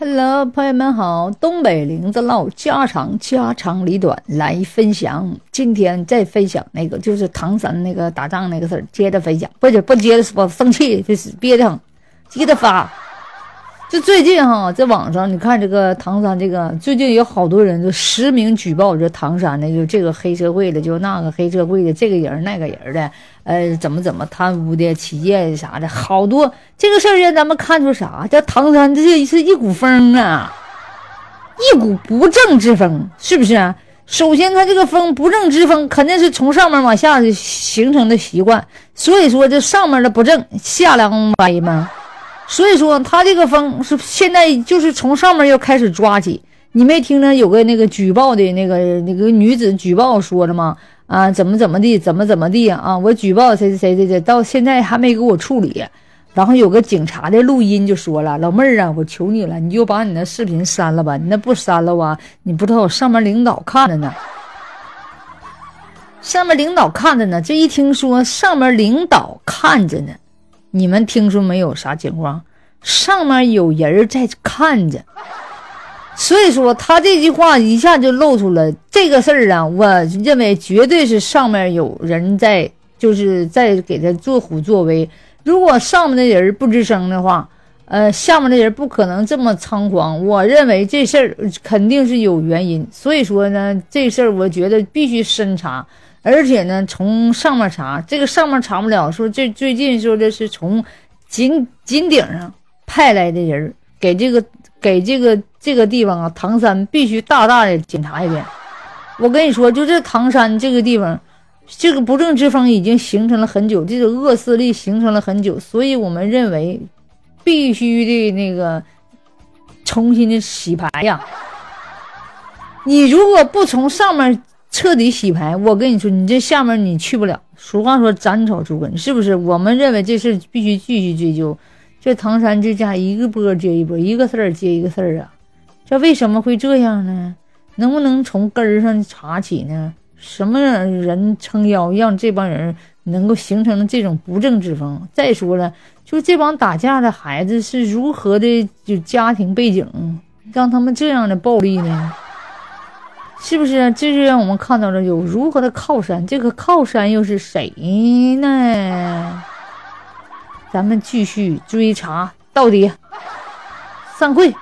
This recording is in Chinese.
Hello，朋友们好，东北林子唠家常，家长里短来分享。今天再分享那个，就是唐山那个打仗那个事儿，接着分享，不是不接着说，生气，就是憋得很，接着发。就最近哈，在网上你看这个唐山这个，最近有好多人就实名举报这唐山的，就这个黑社会的，就那个黑社会的，这个人那个人的，呃，怎么怎么贪污的、起夜啥的，好多这个事儿让咱们看出啥？叫唐山这是一股风啊，一股不正之风，是不是啊？首先，他这个风不正之风肯定是从上面往下形成的习惯，所以说这上面的不正，下梁歪嘛。所以说，他这个风是现在就是从上面要开始抓起。你没听着有个那个举报的那个那个女子举报说了吗？啊，怎么怎么地，怎么怎么地啊？我举报谁谁谁谁谁，到现在还没给我处理。然后有个警察的录音就说了：“老妹儿啊，我求你了，你就把你那视频删了吧。你那不删了啊，你不知道我上面领导看着呢。上面领导看着呢。这一听说上面领导看着呢。”你们听说没有？啥情况？上面有人在看着，所以说他这句话一下就露出了这个事儿啊！我认为绝对是上面有人在，就是在给他做虎作威。如果上面的人不吱声的话，呃，下面的人不可能这么猖狂。我认为这事儿肯定是有原因，所以说呢，这事儿我觉得必须深查。而且呢，从上面查，这个上面查不了。说这最近说的是从井井顶上派来的人，给这个给这个这个地方啊，唐山必须大大的检查一遍。我跟你说，就这唐山这个地方，这个不正之风已经形成了很久，这个恶势力形成了很久，所以我们认为必须的那个重新的洗牌呀。你如果不从上面。彻底洗牌，我跟你说，你这下面你去不了。俗话说斩草除根，是不是？我们认为这事必须继续追究。这唐山这家一个波接一波，一个事儿接一个事儿啊，这为什么会这样呢？能不能从根儿上查起呢？什么人撑腰，让这帮人能够形成这种不正之风？再说了，就这帮打架的孩子是如何的就家庭背景，让他们这样的暴力呢？是不是？这就让我们看到了有如何的靠山，这个靠山又是谁呢？咱们继续追查到底。散会。